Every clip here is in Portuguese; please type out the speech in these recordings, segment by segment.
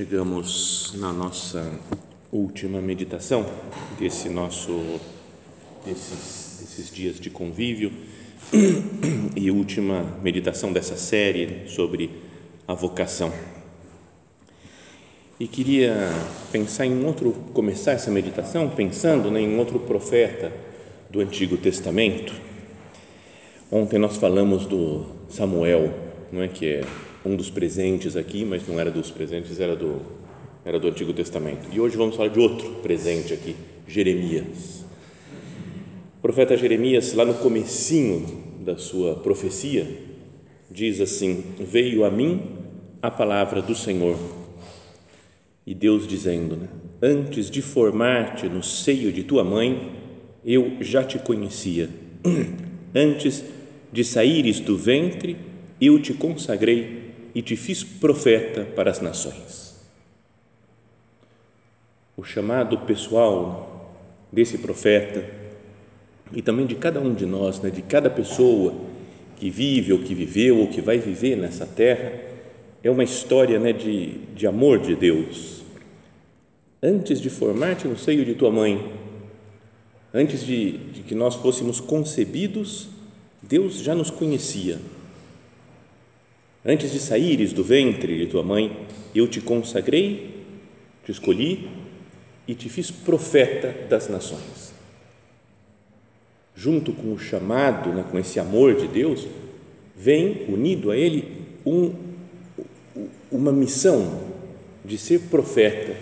Chegamos na nossa última meditação desse nosso desses, desses dias de convívio e última meditação dessa série sobre a vocação. E queria pensar em outro começar essa meditação pensando né, em outro profeta do Antigo Testamento. Ontem nós falamos do Samuel, não é que é um dos presentes aqui, mas não era dos presentes, era do, era do Antigo Testamento. E hoje vamos falar de outro presente aqui, Jeremias. O profeta Jeremias, lá no comecinho da sua profecia, diz assim: Veio a mim a palavra do Senhor. E Deus dizendo, né, antes de formar-te no seio de tua mãe, eu já te conhecia. Antes de saíres do ventre, eu te consagrei e te fiz profeta para as nações. O chamado pessoal desse profeta e também de cada um de nós, né, de cada pessoa que vive ou que viveu ou que vai viver nessa terra, é uma história né, de, de amor de Deus. Antes de formar-te no seio de tua mãe, antes de, de que nós fôssemos concebidos, Deus já nos conhecia Antes de saíres do ventre de tua mãe, eu te consagrei, te escolhi e te fiz profeta das nações. Junto com o chamado, né, com esse amor de Deus, vem unido a ele um, uma missão de ser profeta,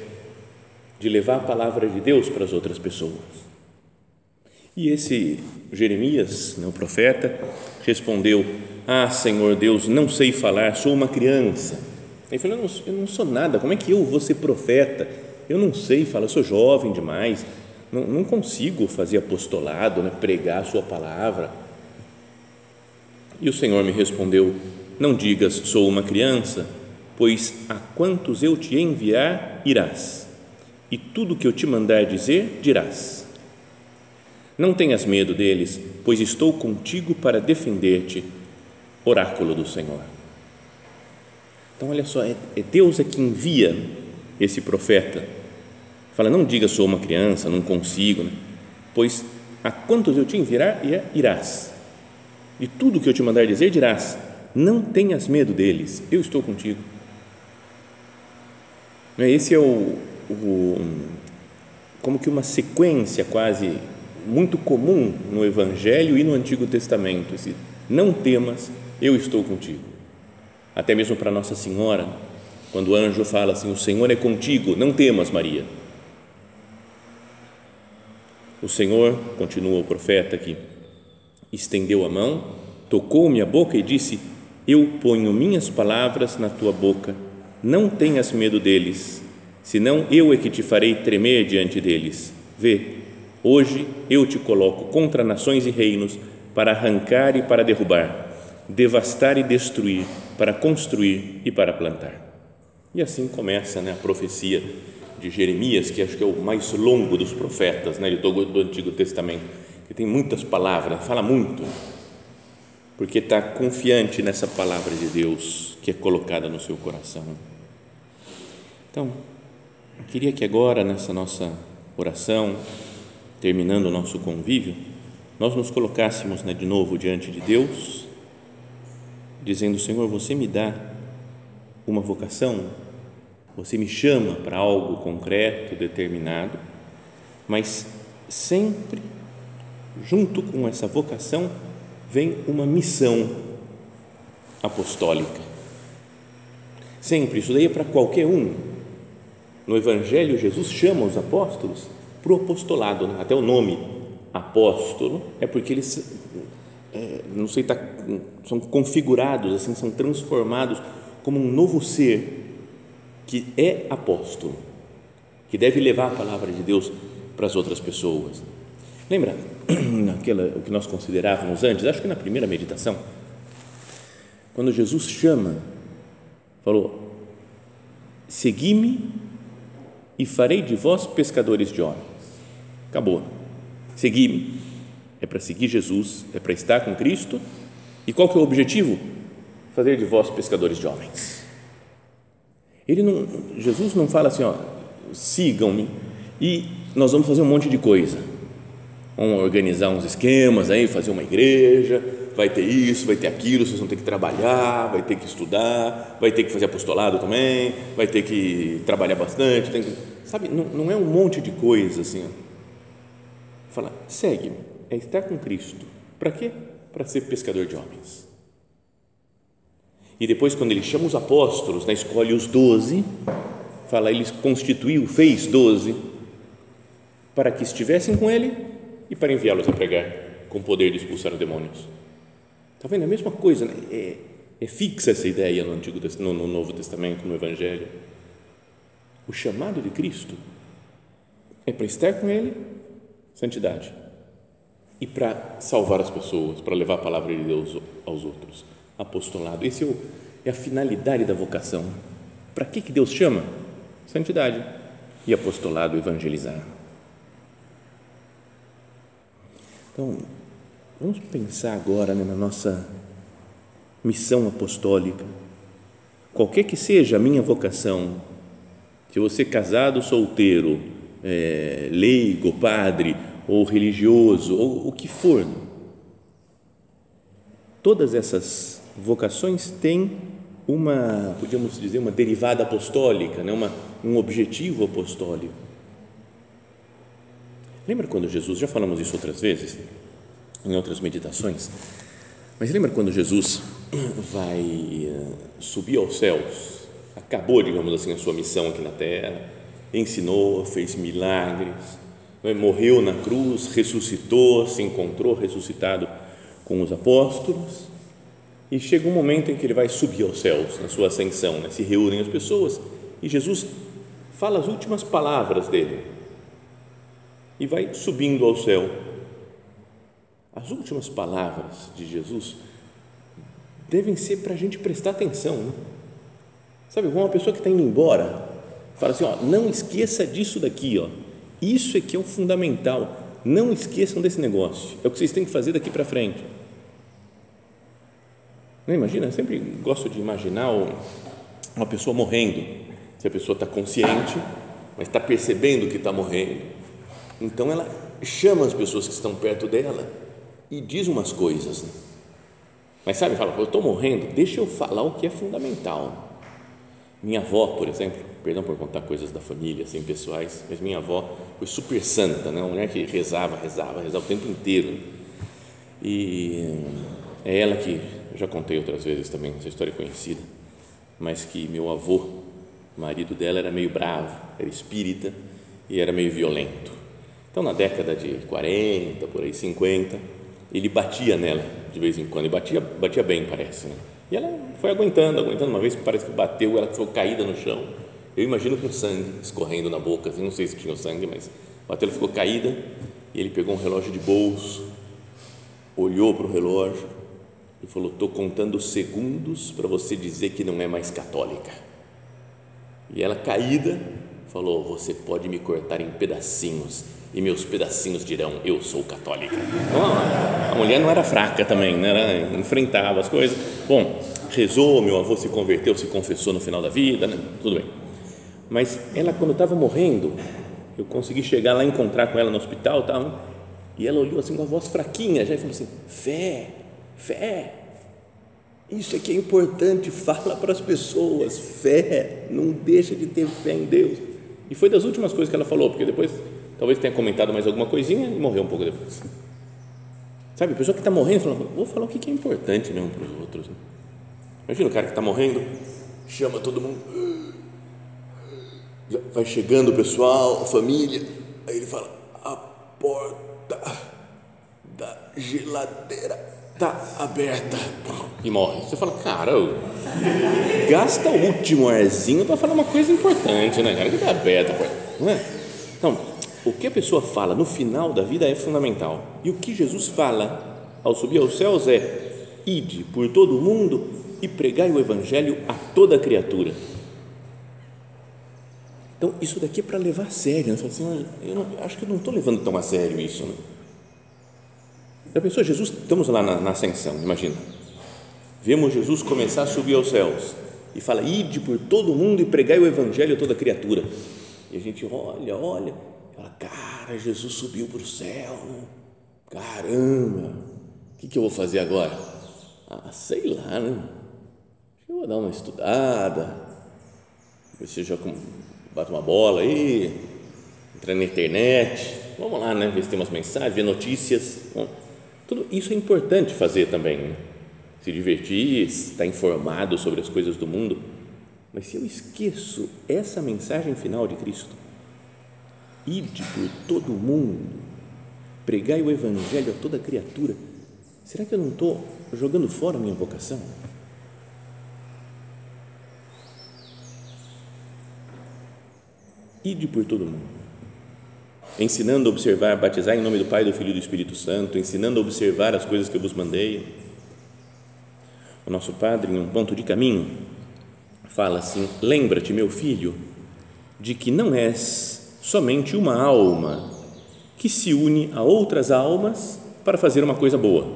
de levar a palavra de Deus para as outras pessoas. E esse Jeremias, né, o profeta, respondeu: ah, Senhor Deus, não sei falar, sou uma criança. Ele falou: eu não, eu não sou nada, como é que eu vou ser profeta? Eu não sei falar, sou jovem demais, não, não consigo fazer apostolado, né, pregar a Sua palavra. E o Senhor me respondeu: Não digas, sou uma criança, pois a quantos eu te enviar, irás, e tudo que eu te mandar dizer, dirás. Não tenhas medo deles, pois estou contigo para defender-te oráculo do Senhor. Então, olha só, é, é Deus é que envia esse profeta. Fala, não diga sou uma criança, não consigo, né? pois a quantos eu te enviar, irás. E tudo que eu te mandar dizer, dirás. Não tenhas medo deles, eu estou contigo. Né, esse é o, o como que uma sequência quase muito comum no Evangelho e no Antigo Testamento. Esse, não temas, eu estou contigo. Até mesmo para Nossa Senhora, quando o anjo fala assim: O Senhor é contigo, não temas, Maria. O Senhor, continua o profeta aqui, estendeu a mão, tocou minha boca e disse: Eu ponho minhas palavras na tua boca, não tenhas medo deles, senão eu é que te farei tremer diante deles. Vê, hoje eu te coloco contra nações e reinos para arrancar e para derrubar devastar e destruir, para construir e para plantar. E assim começa né, a profecia de Jeremias, que acho que é o mais longo dos profetas né, do, do Antigo Testamento, que tem muitas palavras, fala muito, porque está confiante nessa palavra de Deus que é colocada no seu coração. Então, eu queria que agora, nessa nossa oração, terminando o nosso convívio, nós nos colocássemos né, de novo diante de Deus, dizendo: Senhor, você me dá uma vocação, você me chama para algo concreto, determinado, mas sempre, junto com essa vocação, vem uma missão apostólica. Sempre, isso daí é para qualquer um. No Evangelho, Jesus chama os apóstolos para o apostolado, né? até o nome apóstolo é porque eles, é, não sei, tá, são configurados, assim, são transformados como um novo ser que é apóstolo, que deve levar a palavra de Deus para as outras pessoas. Lembra naquela, o que nós considerávamos antes, acho que na primeira meditação, quando Jesus chama, falou: Segui-me e farei de vós pescadores de homens. Acabou. Segui-me. É para seguir Jesus, é para estar com Cristo. E qual que é o objetivo? Fazer de vós pescadores de homens. Ele não, Jesus não fala assim, ó, sigam-me e nós vamos fazer um monte de coisa. Vamos organizar uns esquemas aí, fazer uma igreja, vai ter isso, vai ter aquilo, vocês vão ter que trabalhar, vai ter que estudar, vai ter que fazer apostolado também, vai ter que trabalhar bastante, que, sabe, não, não, é um monte de coisa assim. Fala, segue-me, é estar com Cristo. Para quê? Para ser pescador de homens. E depois, quando ele chama os apóstolos, né, escolhe os doze, fala, ele constituiu, fez doze, para que estivessem com ele e para enviá-los a pregar com poder de expulsar demônios. Está vendo? É a mesma coisa, né? é, é, fixa essa ideia no, Antigo, no, no Novo Testamento, no Evangelho. O chamado de Cristo é para estar com Ele, santidade, e para salvar as pessoas, para levar a palavra de Deus aos outros, apostolado. Esse é, é a finalidade da vocação. Para que, que Deus chama? Santidade e apostolado, evangelizar. Então, Vamos pensar agora né, na nossa missão apostólica. Qualquer que seja a minha vocação, se você casado, solteiro, é, leigo, padre ou religioso, ou o que for, todas essas vocações têm uma, podíamos dizer, uma derivada apostólica, né? uma, um objetivo apostólico. Lembra quando Jesus, já falamos isso outras vezes, em outras meditações. Mas lembra quando Jesus vai eh, subir aos céus? Acabou, digamos assim, a sua missão aqui na terra, ensinou, fez milagres, né, morreu na cruz, ressuscitou, se encontrou ressuscitado com os apóstolos. E chega um momento em que ele vai subir aos céus, na sua ascensão, né? se reúnem as pessoas e Jesus fala as últimas palavras dele e vai subindo ao céu as últimas palavras de Jesus devem ser para a gente prestar atenção. Né? Sabe, uma pessoa que está indo embora, fala assim: ó, não esqueça disso daqui, ó. Isso é que é o fundamental. Não esqueçam desse negócio. É o que vocês têm que fazer daqui para frente. Não imagina? Eu sempre gosto de imaginar uma pessoa morrendo. Se a pessoa está consciente, mas está percebendo que está morrendo, então ela chama as pessoas que estão perto dela e diz umas coisas. Né? Mas sabe, fala, eu estou morrendo, deixa eu falar o que é fundamental. Minha avó, por exemplo, perdão por contar coisas da família, assim, pessoais, mas minha avó foi super santa, né? uma mulher que rezava, rezava, rezava o tempo inteiro. E é ela que, já contei outras vezes também, essa história é conhecida, mas que meu avô, marido dela, era meio bravo, era espírita e era meio violento. Então, na década de 40, por aí, 50, ele batia nela de vez em quando, e batia, batia bem, parece. Né? E ela foi aguentando, aguentando. Uma vez parece que bateu, ela ficou caída no chão. Eu imagino que o sangue escorrendo na boca, assim, não sei se tinha sangue, mas bateu, ela ficou caída. E ele pegou um relógio de bolso, olhou para o relógio e falou: Estou contando segundos para você dizer que não é mais católica. E ela, caída, falou: Você pode me cortar em pedacinhos e meus pedacinhos dirão: Eu sou católica. A mulher não era fraca também, né? Ela enfrentava as coisas. Bom, rezou, meu avô se converteu, se confessou no final da vida, né? tudo bem. Mas ela, quando estava morrendo, eu consegui chegar lá, encontrar com ela no hospital, tal, E ela olhou assim com a voz fraquinha já e falou assim: fé, fé. Isso é que é importante, fala para as pessoas, fé, não deixa de ter fé em Deus. E foi das últimas coisas que ela falou, porque depois talvez tenha comentado mais alguma coisinha e morreu um pouco depois. Sabe, a pessoa que está morrendo fala, vou falar o que é importante mesmo para os outros. Né? Imagina o cara que está morrendo, chama todo mundo, vai chegando o pessoal, a família, aí ele fala, a porta da geladeira está aberta e morre. Você fala, cara, gasta o último arzinho para falar uma coisa importante, né, cara? Que está aberta, não é? Então, o que a pessoa fala no final da vida é fundamental. E o que Jesus fala ao subir aos céus é: ide por todo o mundo e pregai o evangelho a toda criatura. Então, isso daqui é para levar a sério. Né? Assim, eu não, acho que eu não estou levando tão a sério isso. Né? Já pensou, Jesus, estamos lá na, na ascensão, imagina. Vemos Jesus começar a subir aos céus e fala: ide por todo mundo e pregai o evangelho a toda criatura. E a gente olha, olha, fala: cara, Jesus subiu para o céu, caramba, o que, que eu vou fazer agora? Ah, sei lá, né? Eu vou dar uma estudada, eu já bato uma bola aí, entrar na internet, vamos lá, né? Ver se tem umas mensagens, ver notícias. Tudo isso é importante fazer também, né? se divertir, estar informado sobre as coisas do mundo. Mas se eu esqueço essa mensagem final de Cristo, ide por todo mundo, pregai o Evangelho a toda criatura, será que eu não estou jogando fora a minha vocação? Ide por todo mundo ensinando a observar, batizar em nome do Pai, do Filho e do Espírito Santo, ensinando a observar as coisas que eu vos mandei. O nosso Padre, em um ponto de caminho, fala assim: Lembra-te, meu filho, de que não és somente uma alma que se une a outras almas para fazer uma coisa boa.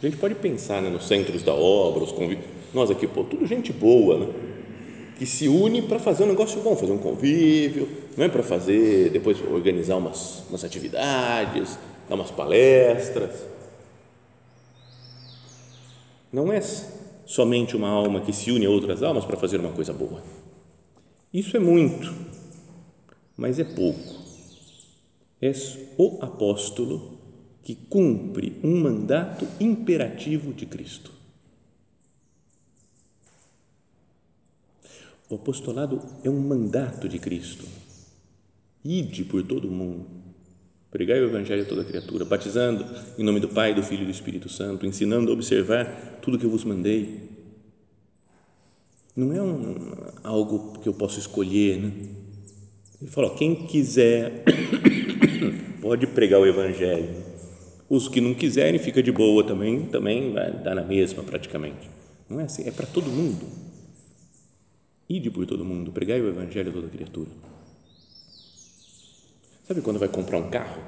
A gente pode pensar né, nos centros da obra, os convívios. Nós aqui, pô, tudo gente boa, né? que se une para fazer um negócio bom, fazer um convívio, não é para fazer, depois organizar umas, umas atividades, dar umas palestras. Não é somente uma alma que se une a outras almas para fazer uma coisa boa. Isso é muito, mas é pouco. És o apóstolo que cumpre um mandato imperativo de Cristo. O apostolado é um mandato de Cristo. Ide por todo o mundo, pregai o Evangelho a toda criatura, batizando em nome do Pai, do Filho e do Espírito Santo, ensinando a observar tudo que eu vos mandei. Não é um, algo que eu posso escolher, né? Ele falou: quem quiser pode pregar o Evangelho. Os que não quiserem, fica de boa também, também vai dar na mesma praticamente. Não é assim, é para todo mundo. Ide por todo mundo, pregai o evangelho a toda criatura. Sabe quando vai comprar um carro?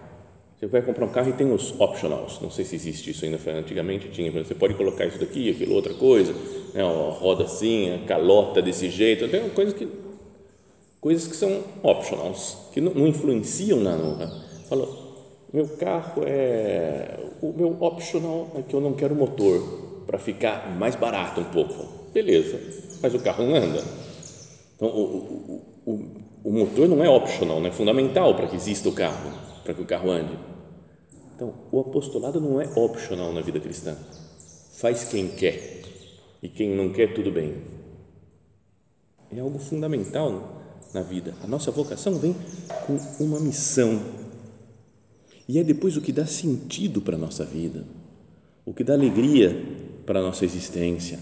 Você vai comprar um carro e tem os optionals. Não sei se existe isso ainda, antigamente tinha. Você pode colocar isso daqui, aquilo, outra coisa, né? Roda assim, calota desse jeito. Tem coisas que, coisas que são optionals, que não, não influenciam na. Né? Fala, meu carro é. O meu optional é que eu não quero motor, para ficar mais barato um pouco. Beleza, mas o carro não anda então, o, o, o, o motor não é optional, não é fundamental para que exista o carro, para que o carro ande. Então, o apostolado não é optional na vida cristã. Faz quem quer e quem não quer, tudo bem. É algo fundamental na vida. A nossa vocação vem com uma missão. E é depois o que dá sentido para a nossa vida, o que dá alegria para a nossa existência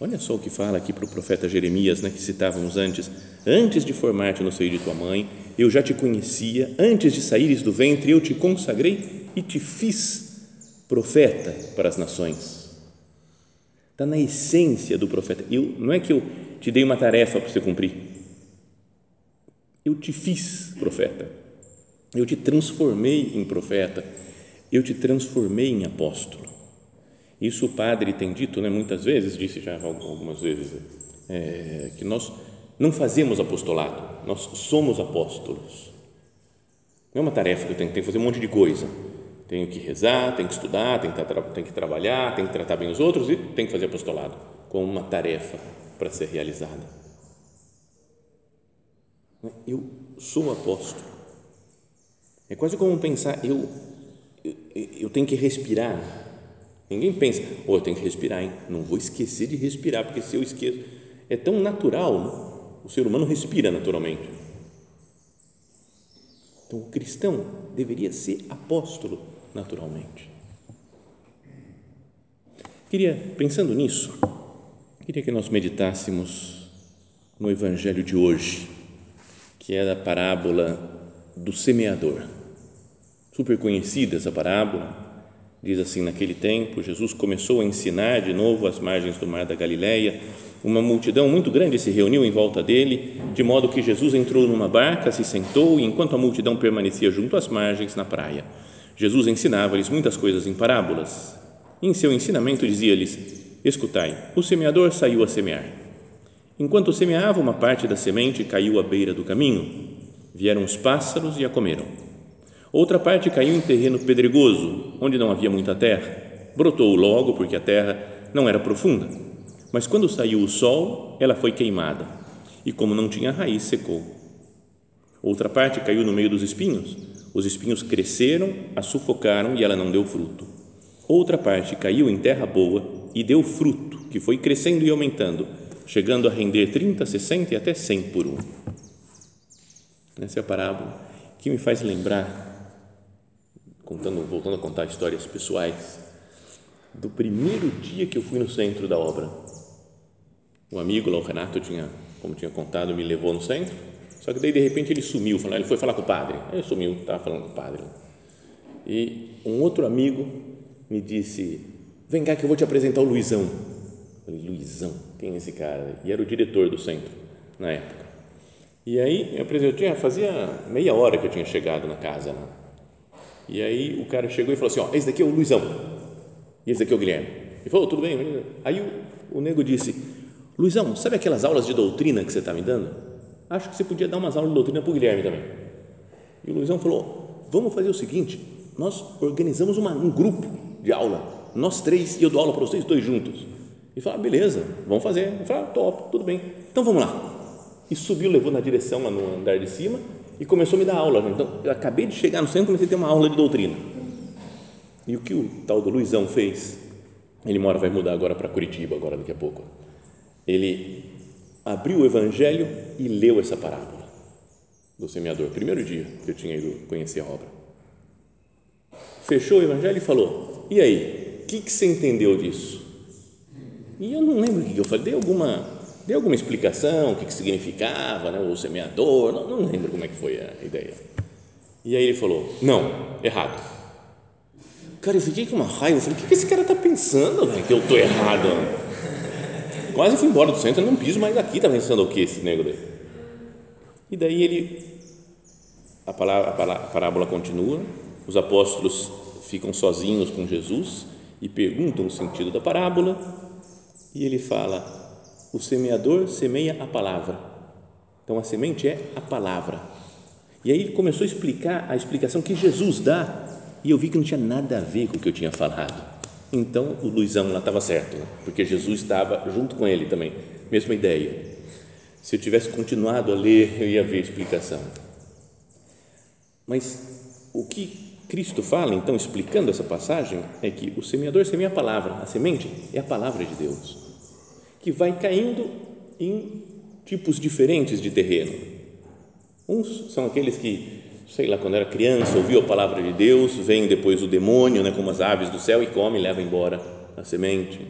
Olha só o que fala aqui para o profeta Jeremias, né, que citávamos antes. Antes de formar-te no seio de tua mãe, eu já te conhecia, antes de saíres do ventre, eu te consagrei e te fiz profeta para as nações. Está na essência do profeta. Eu, não é que eu te dei uma tarefa para você cumprir. Eu te fiz profeta. Eu te transformei em profeta. Eu te transformei em apóstolo. Isso o padre tem dito, né, muitas vezes, disse já algumas vezes, é, que nós não fazemos apostolado, nós somos apóstolos. Não é uma tarefa que eu tenho, tenho que fazer um monte de coisa. Tenho que rezar, tenho que estudar, tenho que, tenho que trabalhar, tenho que tratar bem os outros e tenho que fazer apostolado como uma tarefa para ser realizada. Eu sou apóstolo. É quase como pensar, eu, eu, eu tenho que respirar. Ninguém pensa, oh, eu tenho que respirar, hein? não vou esquecer de respirar, porque se eu esqueço, é tão natural, né? o ser humano respira naturalmente. Então, o cristão deveria ser apóstolo naturalmente. Queria, pensando nisso, queria que nós meditássemos no Evangelho de hoje, que é a parábola do semeador. Super conhecida essa parábola. Diz assim: naquele tempo, Jesus começou a ensinar de novo às margens do mar da Galileia. Uma multidão muito grande se reuniu em volta dele, de modo que Jesus entrou numa barca, se sentou e, enquanto a multidão permanecia junto às margens, na praia, Jesus ensinava-lhes muitas coisas em parábolas. Em seu ensinamento dizia-lhes: Escutai, o semeador saiu a semear. Enquanto semeava, uma parte da semente caiu à beira do caminho. Vieram os pássaros e a comeram. Outra parte caiu em terreno pedregoso, onde não havia muita terra. Brotou logo, porque a terra não era profunda. Mas quando saiu o sol, ela foi queimada, e como não tinha raiz, secou. Outra parte caiu no meio dos espinhos os espinhos cresceram, a sufocaram e ela não deu fruto. Outra parte caiu em terra boa e deu fruto, que foi crescendo e aumentando, chegando a render 30, 60 e até 100 por um. Essa é a parábola que me faz lembrar, contando, voltando a contar histórias pessoais, do primeiro dia que eu fui no centro da obra. Um amigo lá, o Renato, tinha, como tinha contado, me levou no centro só que daí de repente ele sumiu, ele foi falar com o padre. Ele sumiu, estava falando com o padre. E um outro amigo me disse: Vem cá que eu vou te apresentar o Luizão. Eu falei: Luizão, quem é esse cara? E era o diretor do centro na época. E aí eu apresentei, fazia meia hora que eu tinha chegado na casa. E aí o cara chegou e falou assim: Ó, esse daqui é o Luizão. E esse daqui é o Guilherme. Ele falou: Tudo bem. Aí o, o nego disse: Luizão, sabe aquelas aulas de doutrina que você está me dando? acho que você podia dar umas aulas de doutrina para o Guilherme também. E o Luizão falou, vamos fazer o seguinte, nós organizamos uma, um grupo de aula, nós três, e eu dou aula para vocês dois juntos. E falou, ah, beleza, vamos fazer. Eu falei, ah, top, tudo bem. Então vamos lá. E subiu, levou na direção lá no andar de cima e começou a me dar aula. Então, eu acabei de chegar no centro e comecei a ter uma aula de doutrina. E o que o tal do Luizão fez? Ele mora, vai mudar agora para Curitiba, agora daqui a pouco. Ele abriu o Evangelho e leu essa parábola do semeador, primeiro dia que eu tinha ido conhecer a obra. Fechou o Evangelho e falou: E aí, que, que você entendeu disso? E eu não lembro o que eu falei, dei alguma, dei alguma explicação, o que, que significava, né, o semeador, não, não lembro como é que foi a ideia. E aí ele falou: Não, errado. Cara, eu fiquei com uma raiva, eu falei: O que, que esse cara está pensando, que eu estou errado? Quase fui embora do centro, eu não piso mais aqui, está pensando o que esse negro daí? E daí ele, a, palavra, a parábola continua, os apóstolos ficam sozinhos com Jesus e perguntam o sentido da parábola e ele fala, o semeador semeia a palavra. Então a semente é a palavra. E aí ele começou a explicar a explicação que Jesus dá e eu vi que não tinha nada a ver com o que eu tinha falado. Então o Luizão lá estava certo, porque Jesus estava junto com ele também, mesma ideia. Se eu tivesse continuado a ler, eu ia ver a explicação. Mas o que Cristo fala, então, explicando essa passagem, é que o semeador semeia a palavra, a semente é a palavra de Deus, que vai caindo em tipos diferentes de terreno. Uns são aqueles que sei lá, quando era criança, ouviu a palavra de Deus, vem depois o demônio, né, como as aves do céu, e come e leva embora a semente.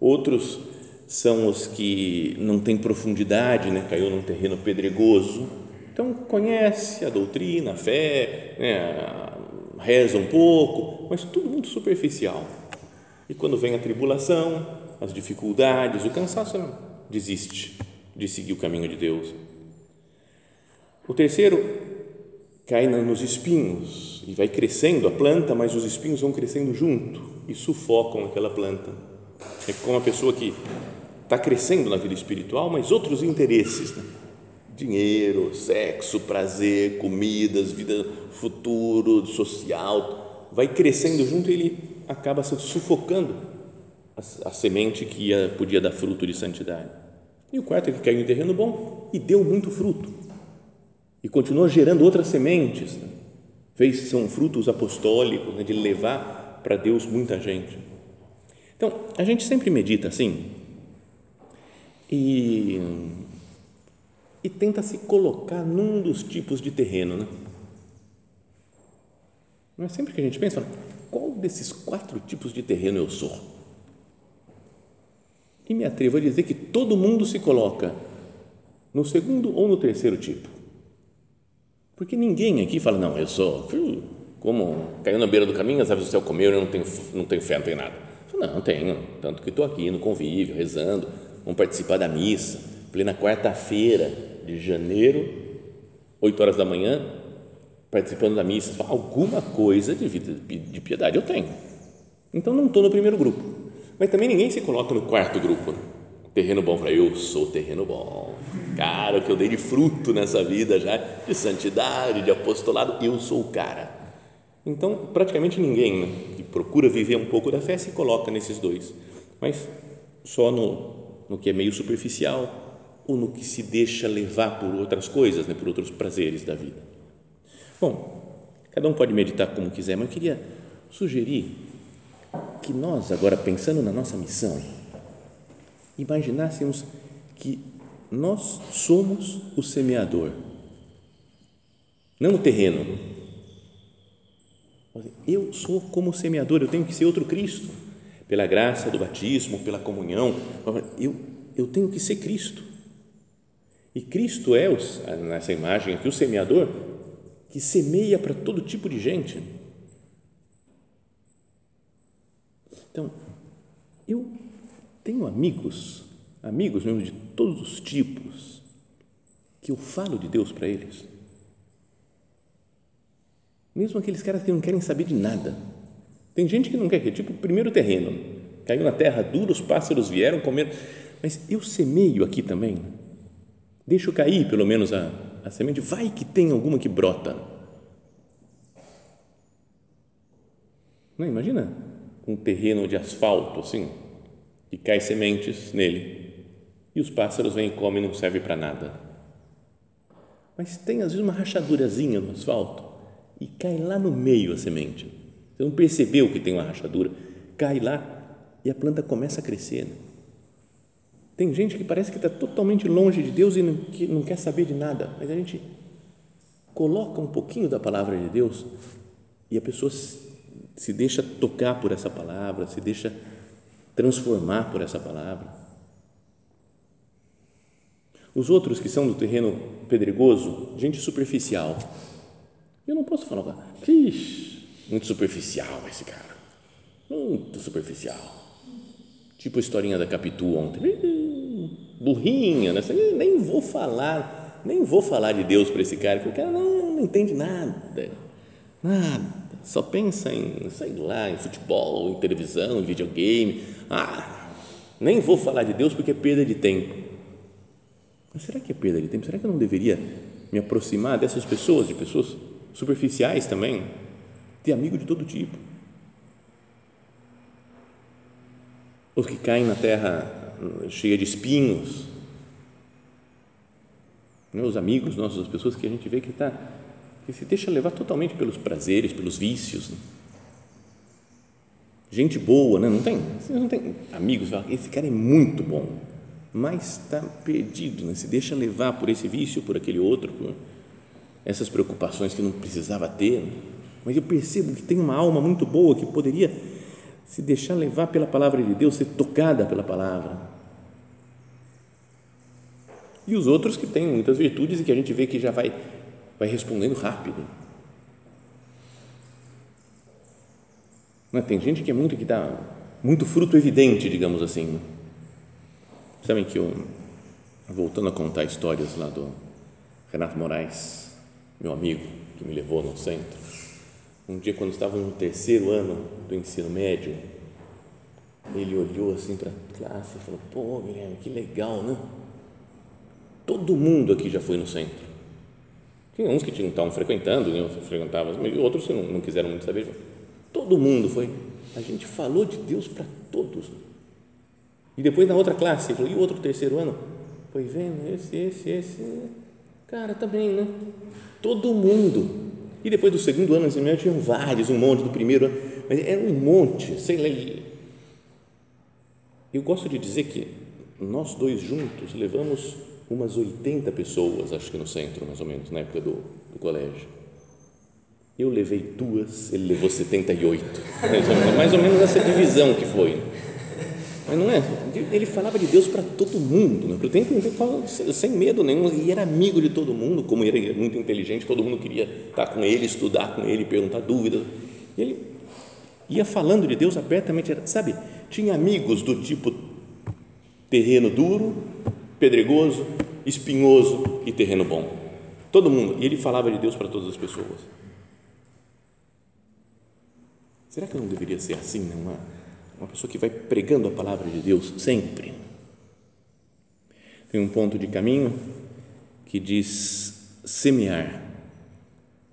Outros são os que não têm profundidade, né, caiu num terreno pedregoso, então conhece a doutrina, a fé, né, reza um pouco, mas tudo muito superficial. E quando vem a tribulação, as dificuldades, o cansaço, desiste de seguir o caminho de Deus. O terceiro cai nos espinhos e vai crescendo a planta, mas os espinhos vão crescendo junto e sufocam aquela planta. É como uma pessoa que está crescendo na vida espiritual, mas outros interesses né, dinheiro, sexo, prazer, comidas, vida futuro, social, vai crescendo junto e ele acaba se sufocando a, a semente que ia, podia dar fruto de santidade. E o quarto é que caiu em terreno bom e deu muito fruto. E continuou gerando outras sementes. Né? Fez, são frutos apostólicos né, de levar para Deus muita gente. Então, a gente sempre medita assim e, e tenta se colocar num dos tipos de terreno. Né? Não é sempre que a gente pensa, qual desses quatro tipos de terreno eu sou? E me atrevo a dizer que todo mundo se coloca no segundo ou no terceiro tipo. Porque ninguém aqui fala, não, eu sou, como caiu na beira do caminho, as aves do céu comeu, eu não tenho, não tenho fé, não tenho nada. Não, tenho, tanto que estou aqui no convívio, rezando, vamos participar da missa, plena quarta-feira de janeiro, 8 horas da manhã, participando da missa, alguma coisa de, vida, de piedade eu tenho. Então não estou no primeiro grupo. Mas também ninguém se coloca no quarto grupo. Terreno bom, fala, eu sou terreno bom. Cara, o que eu dei de fruto nessa vida já, de santidade, de apostolado, eu sou o cara. Então, praticamente ninguém né, que procura viver um pouco da fé se coloca nesses dois. Mas só no, no que é meio superficial ou no que se deixa levar por outras coisas, né, por outros prazeres da vida. Bom, cada um pode meditar como quiser, mas eu queria sugerir que nós, agora pensando na nossa missão, imaginássemos que nós somos o semeador, não o terreno. Eu sou como semeador, eu tenho que ser outro Cristo, pela graça do batismo, pela comunhão, eu, eu tenho que ser Cristo. E Cristo é, nessa imagem aqui, o semeador que semeia para todo tipo de gente. Então, eu tenho amigos, amigos mesmo de todos os tipos, que eu falo de Deus para eles. Mesmo aqueles caras que não querem saber de nada. Tem gente que não quer, que é tipo o primeiro terreno. Caiu na terra dura, os pássaros vieram comer. Mas eu semeio aqui também. Deixo cair pelo menos a, a semente. Vai que tem alguma que brota. Não, imagina um terreno de asfalto assim, e cai sementes nele, e os pássaros vêm e comem e não serve para nada. Mas tem às vezes uma rachadurazinha no asfalto e cai lá no meio a semente. Você não percebeu que tem uma rachadura, cai lá e a planta começa a crescer. Tem gente que parece que está totalmente longe de Deus e não, que não quer saber de nada, mas a gente coloca um pouquinho da palavra de Deus e a pessoa se deixa tocar por essa palavra, se deixa transformar por essa palavra. Os outros que são do terreno pedregoso, gente superficial. Eu não posso falar, Ixi, muito superficial esse cara, muito superficial. Tipo a historinha da Capitu ontem, burrinha, né? nem vou falar, nem vou falar de Deus para esse cara, porque o cara não, não entende nada, nada só pensa em, sei lá, em futebol, em televisão, em videogame. Ah, nem vou falar de Deus porque é perda de tempo. Mas será que é perda de tempo? Será que eu não deveria me aproximar dessas pessoas, de pessoas superficiais também? Ter amigo de todo tipo. Os que caem na terra cheia de espinhos. Os amigos nossos, as pessoas que a gente vê que está que se deixa levar totalmente pelos prazeres, pelos vícios. Né? Gente boa, né? não tem, não tem amigos, esse cara é muito bom, mas está perdido, né? se deixa levar por esse vício, por aquele outro, por essas preocupações que não precisava ter. Né? Mas eu percebo que tem uma alma muito boa que poderia se deixar levar pela palavra de Deus, ser tocada pela palavra. E os outros que têm muitas virtudes e que a gente vê que já vai vai respondendo rápido. É? Tem gente que é muito que dá muito fruto evidente, digamos assim. Sabem que eu, voltando a contar histórias lá do Renato Moraes, meu amigo que me levou no centro, um dia quando estava no terceiro ano do ensino médio, ele olhou assim para a classe e falou: Pô, Guilherme, que legal, né? Todo mundo aqui já foi no centro. Tinha uns que estavam frequentando, frequentavam, e outros que não, não quiseram muito saber. Todo mundo foi. A gente falou de Deus para todos. E depois na outra classe, falou, e o outro terceiro ano? Foi vendo, esse, esse, esse. Cara, também, tá né? Todo mundo. E depois do segundo ano, assim, tinham vários, um monte do primeiro ano, mas era um monte, sei lá. Eu gosto de dizer que nós dois juntos levamos umas 80 pessoas, acho que no centro, mais ou menos, na época do, do colégio. Eu levei duas, ele levou 78. Mais ou, menos, mais ou menos essa divisão que foi. Mas não é? Ele falava de Deus para todo mundo, né? tem sem medo nenhum, e era amigo de todo mundo, como ele era muito inteligente, todo mundo queria estar com ele, estudar com ele, perguntar dúvidas. Ele ia falando de Deus abertamente, sabe? Tinha amigos do tipo terreno duro, pedregoso, espinhoso e terreno bom. Todo mundo. E ele falava de Deus para todas as pessoas. Será que não deveria ser assim, né? uma, uma pessoa que vai pregando a palavra de Deus sempre? Tem um ponto de caminho que diz semear.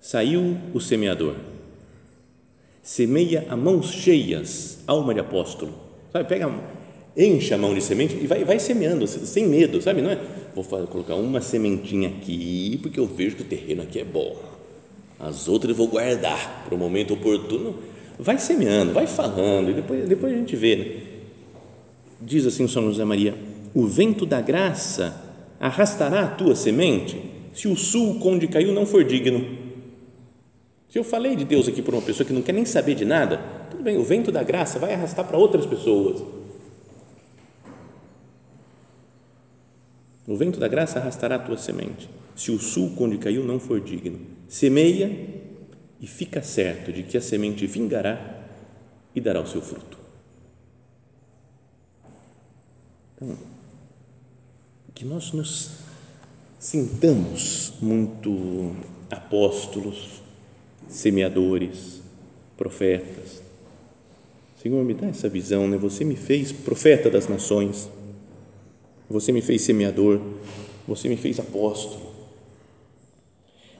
Saiu o semeador, semeia a mãos cheias, alma de apóstolo. Sabe, pega, enche a mão de semente e vai, vai semeando, sem medo, sabe? Não é? Vou colocar uma sementinha aqui, porque eu vejo que o terreno aqui é bom. As outras eu vou guardar para o momento oportuno vai semeando, vai falando, e depois, depois a gente vê. Né? Diz assim o São José Maria: O vento da graça arrastará a tua semente se o sul onde caiu não for digno. Se eu falei de Deus aqui para uma pessoa que não quer nem saber de nada, tudo bem, o vento da graça vai arrastar para outras pessoas. O vento da graça arrastará a tua semente, se o sul onde caiu não for digno. Semeia e fica certo de que a semente vingará e dará o seu fruto. Então, que nós nos sintamos muito apóstolos, semeadores, profetas. Senhor, me dá essa visão, né? Você me fez profeta das nações, você me fez semeador, você me fez apóstolo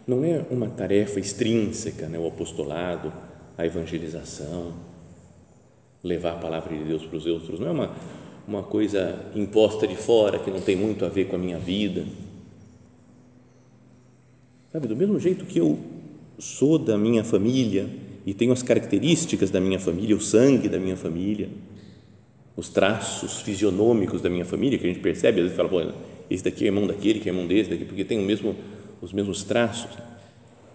não é uma tarefa extrínseca, né? o apostolado, a evangelização, levar a palavra de Deus para os outros, não é uma, uma coisa imposta de fora que não tem muito a ver com a minha vida. Sabe, do mesmo jeito que eu sou da minha família e tenho as características da minha família, o sangue da minha família, os traços fisionômicos da minha família, que a gente percebe, às vezes fala, pô, esse daqui é irmão daquele, que é irmão desse, daqui, porque tem o mesmo os mesmos traços,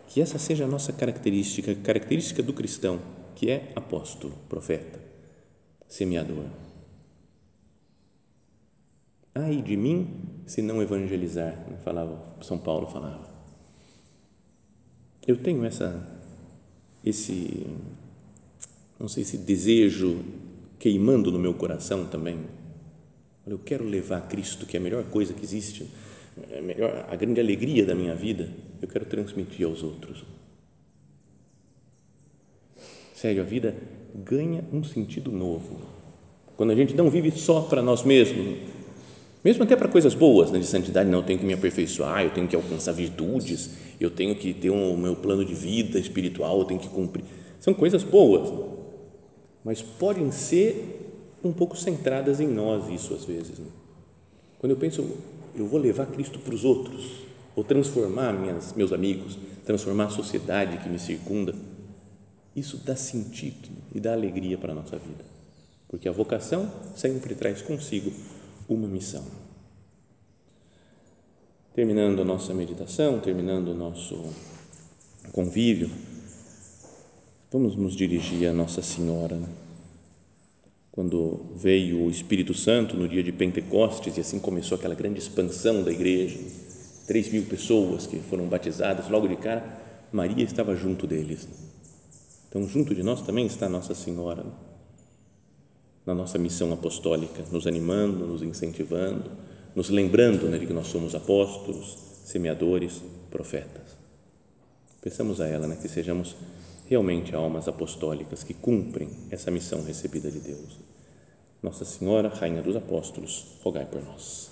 que essa seja a nossa característica, característica do cristão, que é apóstolo, profeta, semeador. Ai de mim se não evangelizar, falava São Paulo falava. Eu tenho essa esse não sei se desejo queimando no meu coração também. Eu quero levar Cristo, que é a melhor coisa que existe é melhor, a grande alegria da minha vida, eu quero transmitir aos outros. Sério, a vida ganha um sentido novo. Quando a gente não vive só para nós mesmos, mesmo até para coisas boas, né, de santidade, não, eu tenho que me aperfeiçoar, eu tenho que alcançar virtudes, eu tenho que ter o um, meu plano de vida espiritual, eu tenho que cumprir. São coisas boas, mas podem ser um pouco centradas em nós, isso às vezes. Né? Quando eu penso, eu vou levar Cristo para os outros, vou transformar minhas, meus amigos, transformar a sociedade que me circunda. Isso dá sentido e dá alegria para a nossa vida, porque a vocação sempre traz consigo uma missão. Terminando a nossa meditação, terminando o nosso convívio, vamos nos dirigir a Nossa Senhora. Né? Quando veio o Espírito Santo no dia de Pentecostes e assim começou aquela grande expansão da igreja, três mil pessoas que foram batizadas logo de cara, Maria estava junto deles. Então, junto de nós também está Nossa Senhora, na nossa missão apostólica, nos animando, nos incentivando, nos lembrando né, de que nós somos apóstolos, semeadores, profetas. Pensamos a ela, né, que sejamos realmente almas apostólicas que cumprem essa missão recebida de Deus. Nossa Senhora, Rainha dos Apóstolos, rogai por nós.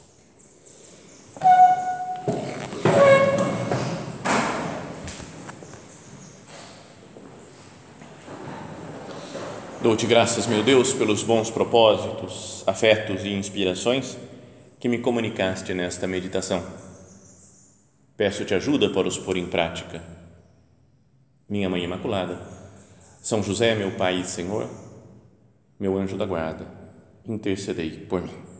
Dou-te graças, meu Deus, pelos bons propósitos, afetos e inspirações que me comunicaste nesta meditação. Peço-te ajuda para os pôr em prática. Minha Mãe Imaculada, São José, meu Pai e Senhor, meu anjo da guarda, intercedei por mim.